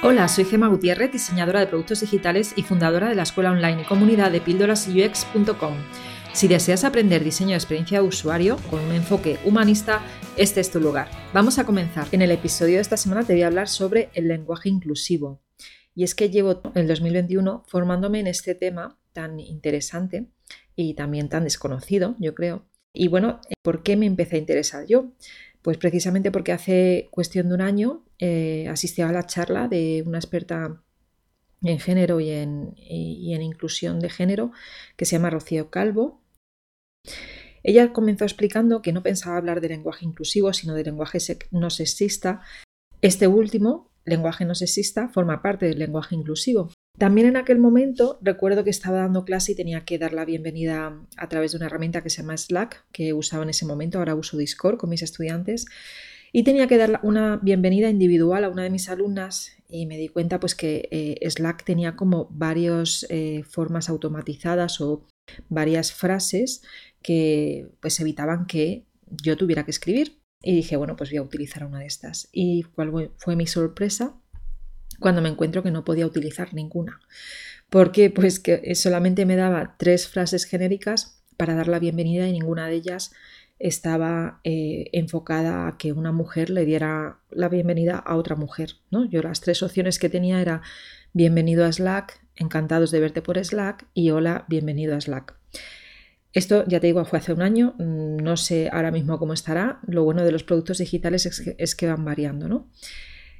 Hola, soy Gema Gutiérrez, diseñadora de productos digitales y fundadora de la escuela online y comunidad de píldorasux.com. Si deseas aprender diseño de experiencia de usuario con un enfoque humanista, este es tu lugar. Vamos a comenzar. En el episodio de esta semana te voy a hablar sobre el lenguaje inclusivo. Y es que llevo el 2021 formándome en este tema tan interesante y también tan desconocido, yo creo. Y bueno, ¿por qué me empecé a interesar yo? Pues precisamente porque hace cuestión de un año eh, asistí a la charla de una experta en género y en, y en, inclusión de género que se llama Rocío Calvo. Ella comenzó explicando que no pensaba hablar de lenguaje inclusivo, sino de lenguaje no sexista. Este último, lenguaje no sexista, forma parte del lenguaje inclusivo. También en aquel momento recuerdo que estaba dando clase y tenía que dar la bienvenida a través de una herramienta que se llama Slack, que usaba en ese momento, ahora uso Discord con mis estudiantes, y tenía que dar una bienvenida individual a una de mis alumnas y me di cuenta pues que eh, Slack tenía como varias eh, formas automatizadas o varias frases que pues evitaban que yo tuviera que escribir. Y dije, bueno, pues voy a utilizar una de estas. ¿Y cuál fue mi sorpresa? cuando me encuentro que no podía utilizar ninguna. Porque pues que solamente me daba tres frases genéricas para dar la bienvenida y ninguna de ellas estaba eh, enfocada a que una mujer le diera la bienvenida a otra mujer. ¿no? Yo las tres opciones que tenía era bienvenido a Slack, encantados de verte por Slack y hola, bienvenido a Slack. Esto, ya te digo, fue hace un año, mm, no sé ahora mismo cómo estará. Lo bueno de los productos digitales es que, es que van variando, ¿no?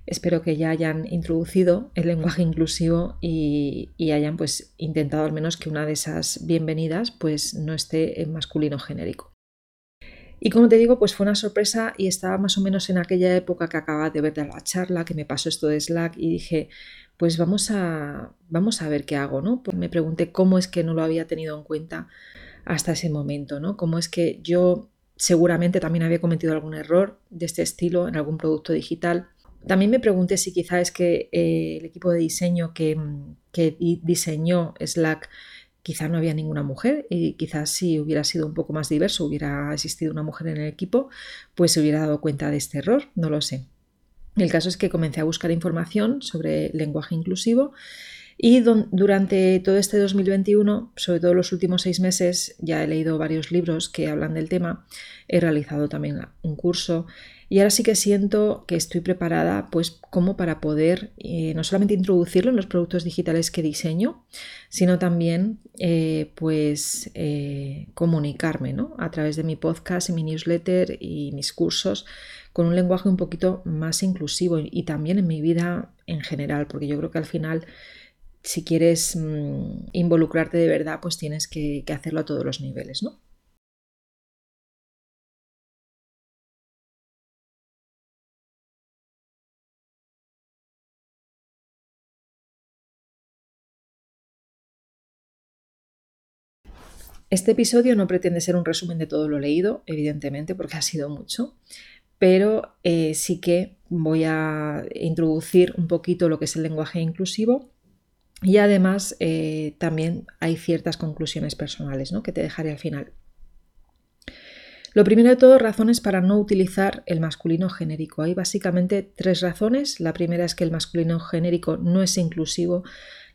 Espero que ya hayan introducido el lenguaje inclusivo y, hayan pues intentado al menos que una de esas bienvenidas pues no esté en masculino genérico. Y como te digo, pues fue una sorpresa y estaba más o menos en aquella época que acababa de ver de la charla, que me pasó esto de Slack y dije, pues vamos a, vamos a ver qué hago, ¿no? Pues me pregunté cómo es que no lo había tenido en cuenta hasta ese momento, ¿no? Cómo es que yo seguramente también había cometido algún error de este estilo en algún producto digital también me pregunté si quizá es que eh, el equipo de diseño que, que, diseñó Slack quizá no había ninguna mujer y quizás si hubiera sido un poco más diverso, hubiera existido una mujer en el equipo, pues se hubiera dado cuenta de este error, no lo sé. El caso es que comencé a buscar información sobre lenguaje inclusivo y durante todo este 2021, sobre todo los últimos seis meses, ya he leído varios libros que hablan del tema, he realizado también un curso y ahora sí que siento que estoy preparada pues como para poder eh, no solamente introducirlo en los productos digitales que diseño, sino también eh, pues eh, comunicarme ¿no? a través de mi podcast y mi newsletter y mis cursos con un lenguaje un poquito más inclusivo y, también en mi vida en general, porque yo creo que al final si quieres mm, involucrarte de verdad, pues tienes que, hacerlo a todos los niveles, ¿no? Este episodio no pretende ser un resumen de todo lo leído, evidentemente, porque ha sido mucho, pero eh, sí que voy a introducir un poquito lo que es el lenguaje inclusivo y además eh, también hay ciertas conclusiones personales ¿no? que te dejaré al final. Lo primero de todo, razones para no utilizar el masculino genérico. Hay básicamente tres razones. La primera es que el masculino genérico no es inclusivo.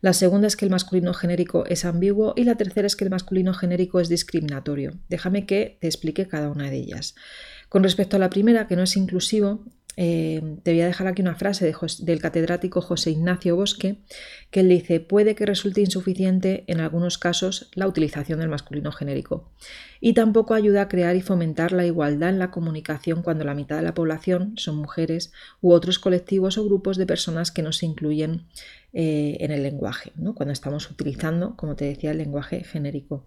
La segunda es que el masculino genérico es ambiguo. Y la tercera es que el masculino genérico es discriminatorio. Déjame que te explique cada una de ellas. Con respecto a la primera, que no es inclusivo, eh, te voy a dejar aquí una frase del catedrático José Ignacio Bosque, que él dice, puede que resulte insuficiente en algunos casos la utilización del masculino genérico y tampoco ayuda a crear y fomentar la igualdad en la comunicación cuando la mitad de la población son mujeres u otros colectivos o grupos de personas que no se incluyen eh, en el lenguaje, cuando estamos utilizando, como te decía, el lenguaje genérico.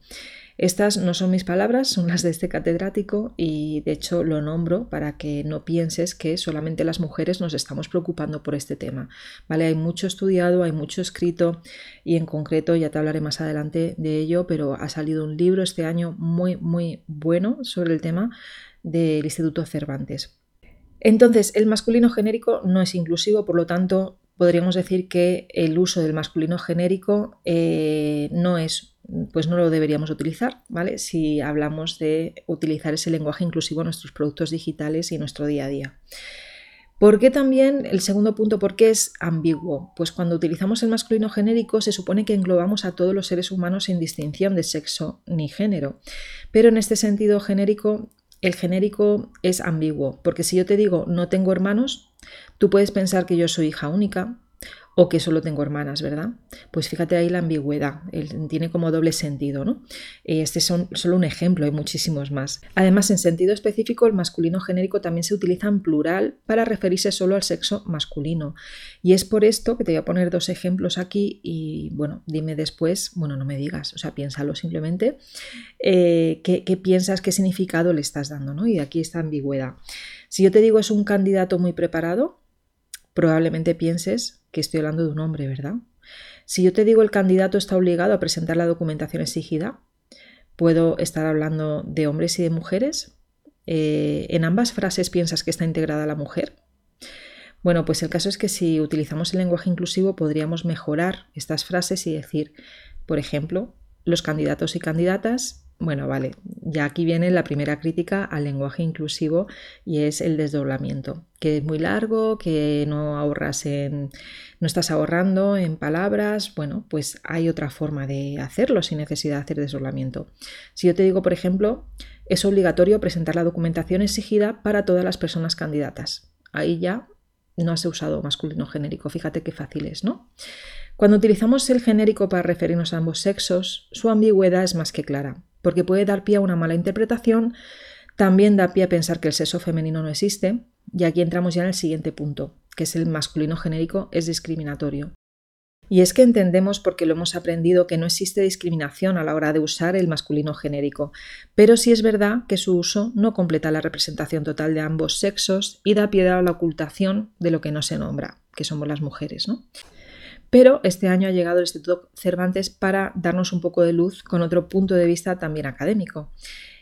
Estas no son mis palabras, son las de este catedrático y de hecho lo nombro para que no pienses que solamente las mujeres nos estamos preocupando por este tema. ¿vale? Hay mucho estudiado, hay mucho escrito y en concreto ya te hablaré más adelante de ello, pero ha salido un libro este año muy, muy bueno sobre el tema del Instituto Cervantes. Entonces, el masculino genérico no es inclusivo, por lo tanto, podríamos decir que el uso del masculino genérico eh, no es, pues no lo deberíamos utilizar, ¿vale? Si hablamos de utilizar ese lenguaje inclusivo en nuestros productos digitales y en nuestro día a día. ¿Por qué también el segundo punto, por qué es ambiguo? Pues cuando utilizamos el masculino genérico se supone que englobamos a todos los seres humanos sin distinción de sexo ni género. Pero en este sentido genérico, el genérico es ambiguo, porque si yo te digo no tengo hermanos, tú puedes pensar que yo soy hija única, o que solo tengo hermanas, ¿verdad? Pues fíjate ahí la ambigüedad, tiene como doble sentido, ¿no? Este es solo un ejemplo, hay muchísimos más. Además, en sentido específico, el masculino genérico también se utiliza en plural para referirse solo al sexo masculino. Y es por esto que te voy a poner dos ejemplos aquí y, bueno, dime después, bueno, no me digas, o sea, piénsalo simplemente, eh, ¿qué, ¿qué, piensas, qué significado le estás dando, ¿no? Y aquí está ambigüedad. Si yo te digo es un candidato muy preparado, probablemente pienses que estoy hablando de un hombre, ¿verdad? Si yo te digo el candidato está obligado a presentar la documentación exigida, ¿puedo estar hablando de hombres y de mujeres? Eh, ¿En ambas frases piensas que está integrada la mujer? Bueno, pues el caso es que si utilizamos el lenguaje inclusivo podríamos mejorar estas frases y decir, por ejemplo, los candidatos y candidatas bueno, vale, ya aquí viene la primera crítica al lenguaje inclusivo y es el desdoblamiento, que es muy largo, que no ahorras en, no estás ahorrando en palabras, bueno, pues hay otra forma de hacerlo sin necesidad de hacer desdoblamiento. Si yo te digo, por ejemplo, es obligatorio presentar la documentación exigida para todas las personas candidatas. Ahí ya no has usado masculino genérico, fíjate qué fácil es, ¿no? Cuando utilizamos el genérico para referirnos a ambos sexos, su ambigüedad es más que clara porque puede dar pie a una mala interpretación, también da pie a pensar que el sexo femenino no existe, y aquí entramos ya en el siguiente punto, que es el masculino genérico es discriminatorio. Y es que entendemos, porque lo hemos aprendido, que no existe discriminación a la hora de usar el masculino genérico, pero sí es verdad que su uso no completa la representación total de ambos sexos y da pie a la ocultación de lo que no se nombra, que somos las mujeres. ¿no? Pero este año ha llegado el Instituto Cervantes para darnos un poco de luz con otro punto de vista también académico.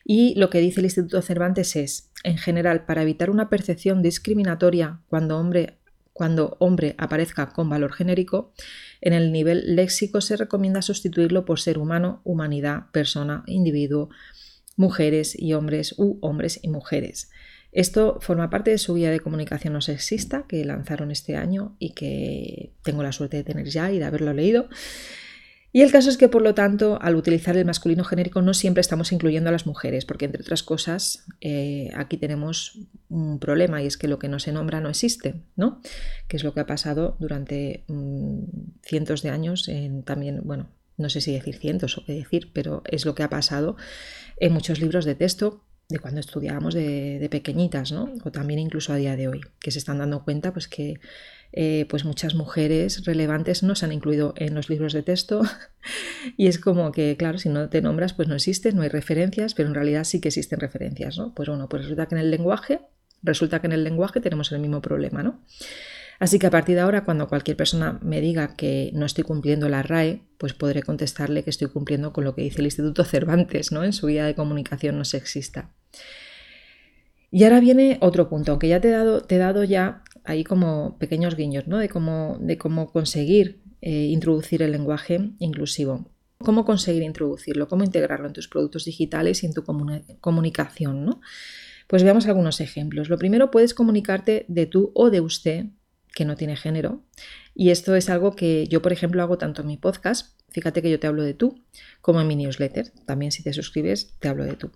Y lo que dice el Instituto Cervantes es, en general, para evitar una percepción discriminatoria cuando hombre, cuando hombre aparezca con valor genérico, en el nivel léxico se recomienda sustituirlo por ser humano, humanidad, persona, individuo, mujeres y hombres u hombres y mujeres. Esto forma parte de su guía de comunicación no sexista que lanzaron este año y que tengo la suerte de tener ya y de haberlo leído. Y el caso es que, por lo tanto, al utilizar el masculino genérico no siempre estamos incluyendo a las mujeres, porque entre otras cosas, eh, aquí tenemos un problema y es que lo que no se nombra no existe, ¿no? Que es lo que ha pasado durante mm, cientos de años en también, bueno, no sé si decir cientos o qué decir, pero es lo que ha pasado en muchos libros de texto de cuando estudiábamos de, pequeñitas, ¿no? O también incluso a día de hoy, que se están dando cuenta pues que eh, pues muchas mujeres relevantes no se han incluido en los libros de texto y es como que, claro, si no te nombras pues no existen, no hay referencias, pero en realidad sí que existen referencias, ¿no? Pues bueno, pues resulta que en el lenguaje, resulta que en el lenguaje tenemos el mismo problema, ¿no? Así que a partir de ahora, cuando cualquier persona me diga que no estoy cumpliendo la RAE, pues podré contestarle que estoy cumpliendo con lo que dice el Instituto Cervantes ¿no? en su guía de comunicación no sexista. Y ahora viene otro punto, aunque ya te he dado, te he dado ya ahí como pequeños guiños ¿no? de, cómo, de cómo conseguir eh, introducir el lenguaje inclusivo. Cómo conseguir introducirlo, cómo integrarlo en tus productos digitales y en tu comunicación. ¿no? Pues veamos algunos ejemplos. Lo primero, puedes comunicarte de tú o de usted que no tiene género. Y esto es algo que yo, por ejemplo, hago tanto en mi podcast, fíjate que yo te hablo de tú, como en mi newsletter. También si te suscribes, te hablo de tú.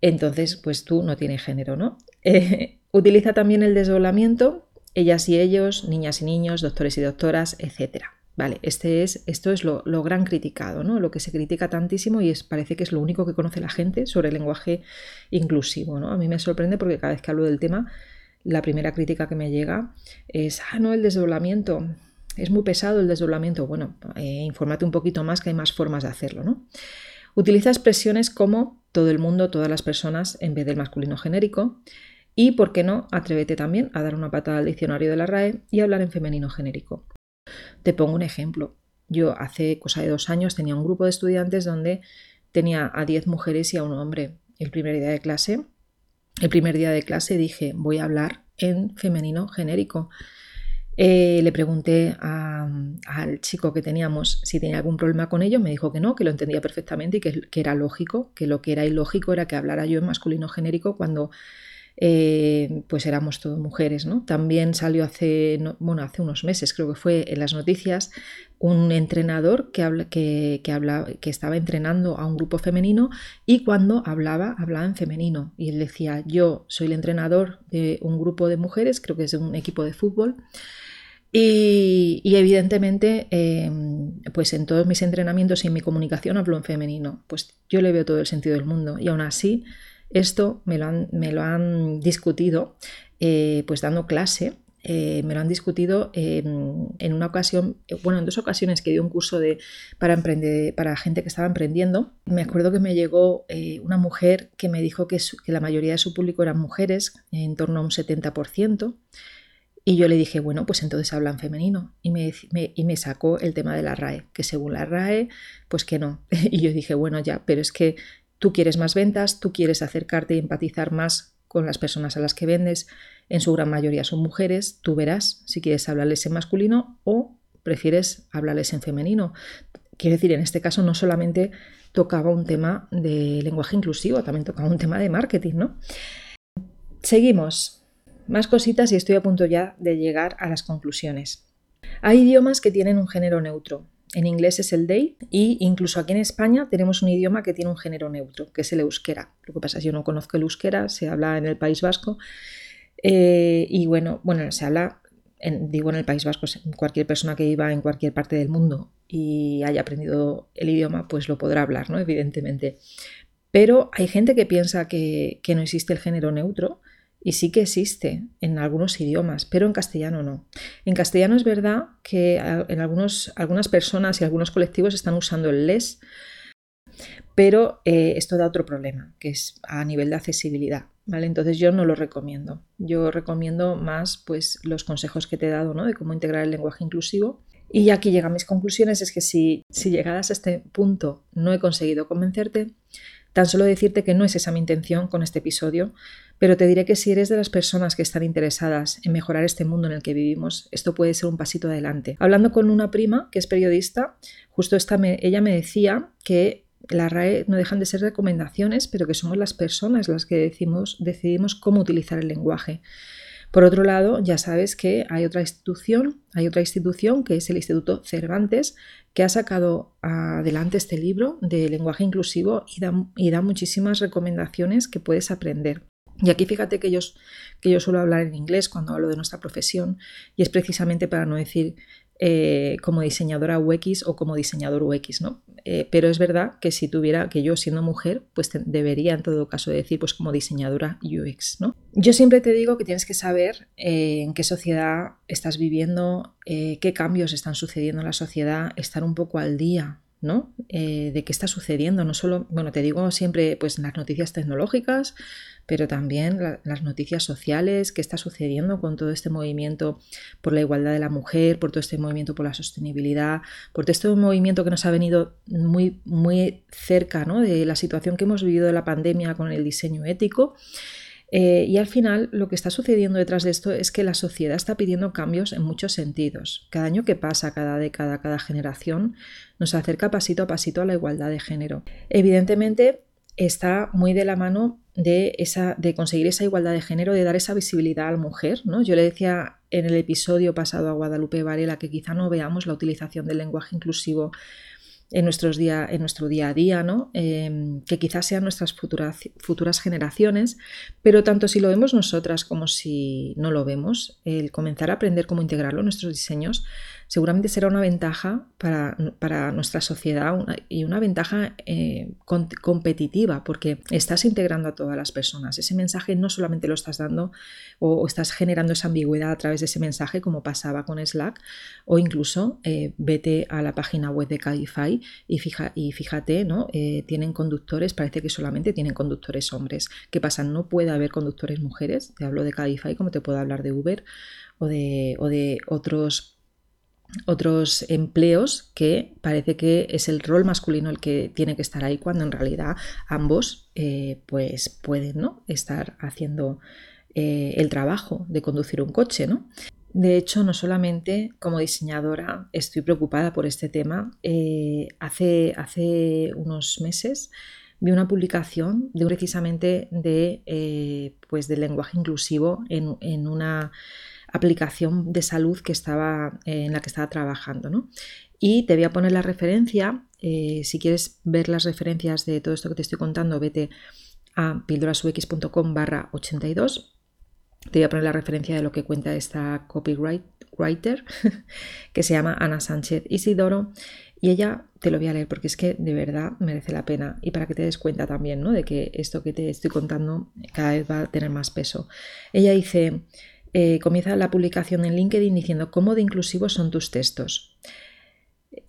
Entonces, pues tú no tiene género, ¿no? Utiliza también el desdoblamiento, ellas y ellos, niñas y niños, doctores y doctoras, etc. Vale, este es, esto es lo, lo, gran criticado, ¿no? Lo que se critica tantísimo y es, parece que es lo único que conoce la gente sobre el lenguaje inclusivo, ¿no? A mí me sorprende porque cada vez que hablo del tema la primera crítica que me llega es, ah, no, el desdoblamiento, es muy pesado el desdoblamiento. Bueno, eh, infórmate un poquito más que hay más formas de hacerlo, ¿no? Utiliza expresiones como todo el mundo, todas las personas, en vez del masculino genérico. Y, ¿por qué no? Atrévete también a dar una patada al diccionario de la RAE y hablar en femenino genérico. Te pongo un ejemplo. Yo hace cosa de dos años tenía un grupo de estudiantes donde tenía a 10 mujeres y a un hombre. El primer día de clase el primer día de clase dije, voy a hablar en femenino genérico. Eh, le pregunté al chico que teníamos si tenía algún problema con ello, me dijo que no, que lo entendía perfectamente y que, era lógico, que lo que era ilógico era que hablara yo en masculino genérico cuando eh, pues éramos todo mujeres, ¿no? También salió hace, bueno, hace unos meses, creo que fue en las noticias, un entrenador que, que, que, que estaba entrenando a un grupo femenino y cuando hablaba, hablaba en femenino. Y él decía, yo soy el entrenador de un grupo de mujeres, creo que es de un equipo de fútbol, y, evidentemente, em, pues en todos mis entrenamientos y en mi comunicación hablo en femenino. Pues yo le veo todo el sentido del mundo. Y aún así, esto me lo han, me lo han discutido, eh, pues dando clase. Eh, me lo han discutido en una ocasión, bueno, en dos ocasiones que di un curso de, para, emprender, para gente que estaba emprendiendo. Me acuerdo que me llegó eh, una mujer que me dijo que, la mayoría de su público eran mujeres, en torno a un 70%. Y yo le dije, bueno, pues entonces hablan femenino. Y me, y me sacó el tema de la RAE, que según la RAE, pues que no. Y yo dije, bueno, ya, pero es que tú quieres más ventas, tú quieres acercarte y empatizar más con las personas a las que vendes. En su gran mayoría son mujeres. Tú verás si quieres hablarles en masculino o prefieres hablarles en femenino. Quiero decir, en este caso no solamente tocaba un tema de lenguaje inclusivo, también tocaba un tema de marketing, ¿no? Seguimos. Más cositas y estoy a punto ya de llegar a las conclusiones. Hay idiomas que tienen un género neutro. En inglés es el they y incluso aquí en España tenemos un idioma que tiene un género neutro, que es el euskera. Lo que pasa es que yo no conozco el euskera, se habla en el País Vasco eh, y bueno, bueno, se habla, digo en el País Vasco, cualquier persona que viva en cualquier parte del mundo y haya aprendido el idioma, pues lo podrá hablar, ¿no? Evidentemente. Pero hay gente que piensa que no existe el género neutro y sí que existe en algunos idiomas, pero en castellano no. En castellano es verdad que en algunos, algunas personas y algunos colectivos están usando el les, pero eh, esto da otro problema, que es a nivel de accesibilidad. ¿vale? Entonces yo no lo recomiendo. Yo recomiendo más pues, los consejos que te he dado ¿no? de cómo integrar el lenguaje inclusivo. Y aquí llegan mis conclusiones, es que si, si llegadas a este punto no he conseguido convencerte, tan solo decirte que no es esa mi intención con este episodio, pero te diré que si eres de las personas que están interesadas en mejorar este mundo en el que vivimos, esto puede ser un pasito adelante. Hablando con una prima que es periodista, justo esta ella me decía que la RAE no dejan de ser recomendaciones, pero que somos las personas las que decimos, decidimos cómo utilizar el lenguaje. Por otro lado, ya sabes que hay otra institución, hay otra institución que es el Instituto Cervantes, que ha sacado adelante este libro de lenguaje inclusivo y da, muchísimas recomendaciones que puedes aprender. Y aquí fíjate que yo, que yo suelo hablar en inglés cuando hablo de nuestra profesión y es precisamente para no decir eh, como diseñadora UX o como diseñador UX, ¿no? Eh, pero es verdad que si tuviera, que yo siendo mujer, pues debería en todo caso decir pues como diseñadora UX, ¿no? Yo siempre te digo que tienes que saber eh, en qué sociedad estás viviendo, qué cambios están sucediendo en la sociedad, estar un poco al día ¿no? Eh, de qué está sucediendo, no solo, bueno, te digo siempre pues las noticias tecnológicas, pero también las noticias sociales, qué está sucediendo con todo este movimiento por la igualdad de la mujer, por todo este movimiento por la sostenibilidad, por todo este movimiento que nos ha venido muy, muy cerca ¿no? de la situación que hemos vivido de la pandemia con el diseño ético. Eh, y al final lo que está sucediendo detrás de esto es que la sociedad está pidiendo cambios en muchos sentidos. Cada año que pasa, cada década, cada generación, nos acerca pasito a pasito a la igualdad de género. Evidentemente está muy de la mano de, esa, de conseguir esa igualdad de género, de dar esa visibilidad a la mujer. ¿no? Yo le decía en el episodio pasado a Guadalupe Varela que quizá no veamos la utilización del lenguaje inclusivo en, nuestros día, en nuestro día a día, ¿no? Em, que quizás sean nuestras futuras generaciones, pero tanto si lo vemos nosotras como si no lo vemos, el comenzar a aprender cómo integrarlo en nuestros diseños seguramente será una ventaja para, nuestra sociedad y una ventaja eh, competitiva porque estás integrando a todas las personas. Ese mensaje no solamente lo estás dando o, estás generando esa ambigüedad a través de ese mensaje como pasaba con Slack o incluso eh, vete a la página web de Cadify y, fija, y fíjate, ¿no? Eh, tienen conductores, parece que solamente tienen conductores hombres. ¿Qué pasa? No puede haber conductores mujeres. Te hablo de Cadify como te puedo hablar de Uber o de, o de otros otros empleos que parece que es el rol masculino el que tiene que estar ahí cuando en realidad ambos eh, pues pueden ¿no? estar haciendo eh, el trabajo de conducir un coche. ¿no? De hecho, no solamente como diseñadora estoy preocupada por este tema. Eh, hace, hace unos meses vi una publicación de precisamente de, pues del lenguaje inclusivo en, una aplicación de salud que estaba, eh, en la que estaba trabajando. ¿no? Y te voy a poner la referencia. Eh, si quieres ver las referencias de todo esto que te estoy contando, vete a pildorasux.com barra 82. Te voy a poner la referencia de lo que cuenta esta copywriter que se llama Ana Sánchez Isidoro y ella te lo voy a leer porque es que de verdad merece la pena y para que te des cuenta también ¿no? de que esto que te estoy contando cada vez va a tener más peso. Ella dice, eh, comienza la publicación en LinkedIn diciendo cómo de inclusivos son tus textos.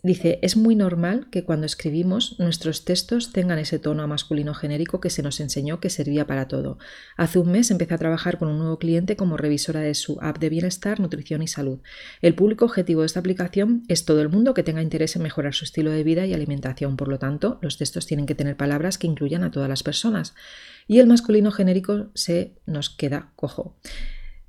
Dice, es muy normal que cuando escribimos nuestros textos tengan ese tono masculino genérico que se nos enseñó que servía para todo. Hace un mes empecé a trabajar con un nuevo cliente como revisora de su app de bienestar, nutrición y salud. El público objetivo de esta aplicación es todo el mundo que tenga interés en mejorar su estilo de vida y alimentación. Por lo tanto, los textos tienen que tener palabras que incluyan a todas las personas. Y el masculino genérico se nos queda cojo.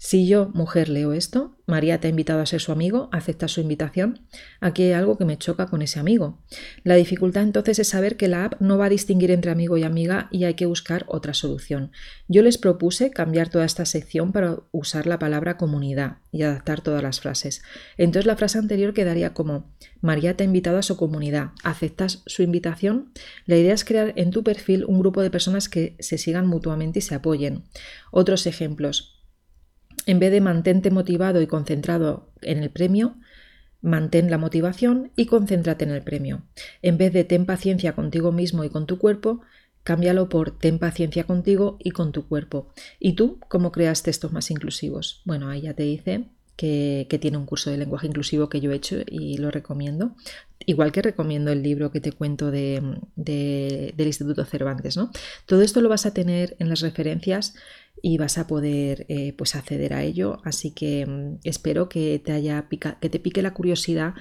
Si yo, mujer, leo esto, María te ha invitado a ser su amigo, acepta su invitación. Aquí hay algo que me choca con ese amigo. La dificultad entonces es saber que la app no va a distinguir entre amigo y amiga y hay que buscar otra solución. Yo les propuse cambiar toda esta sección para usar la palabra comunidad y adaptar todas las frases. Entonces la frase anterior quedaría como María te ha invitado a su comunidad, ¿aceptas su invitación? La idea es crear en tu perfil un grupo de personas que se sigan mutuamente y se apoyen. Otros ejemplos en vez de mantente motivado y concentrado en el premio, mantén la motivación y concéntrate en el premio. En vez de ten paciencia contigo mismo y con tu cuerpo, cámbialo por ten paciencia contigo y con tu cuerpo. ¿Y tú cómo creas textos más inclusivos? Bueno, ahí ya te dice que, tiene un curso de lenguaje inclusivo que yo he hecho y lo recomiendo. Igual que recomiendo el libro que te cuento de, del Instituto Cervantes. ¿no? Todo esto lo vas a tener en las referencias y vas a poder eh, pues acceder a ello. Así que mm, espero que te, haya que te pique la curiosidad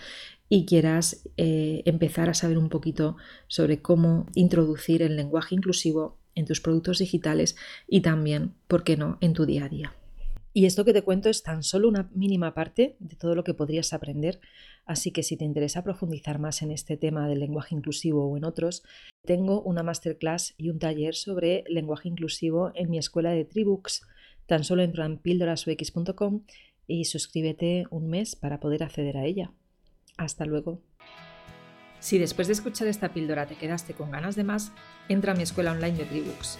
y quieras eh, empezar a saber un poquito sobre cómo introducir el lenguaje inclusivo en tus productos digitales y también, ¿por qué no?, en tu día a día. Y esto que te cuento es tan solo una mínima parte de todo lo que podrías aprender, así que si te interesa profundizar más en este tema del lenguaje inclusivo o en otros, tengo una masterclass y un taller sobre lenguaje inclusivo en mi escuela de Tribooks. Tan solo entra en píldorasux.com y suscríbete un mes para poder acceder a ella. Hasta luego. Si después de escuchar esta píldora te quedaste con ganas de más, entra a mi escuela online de Tribooks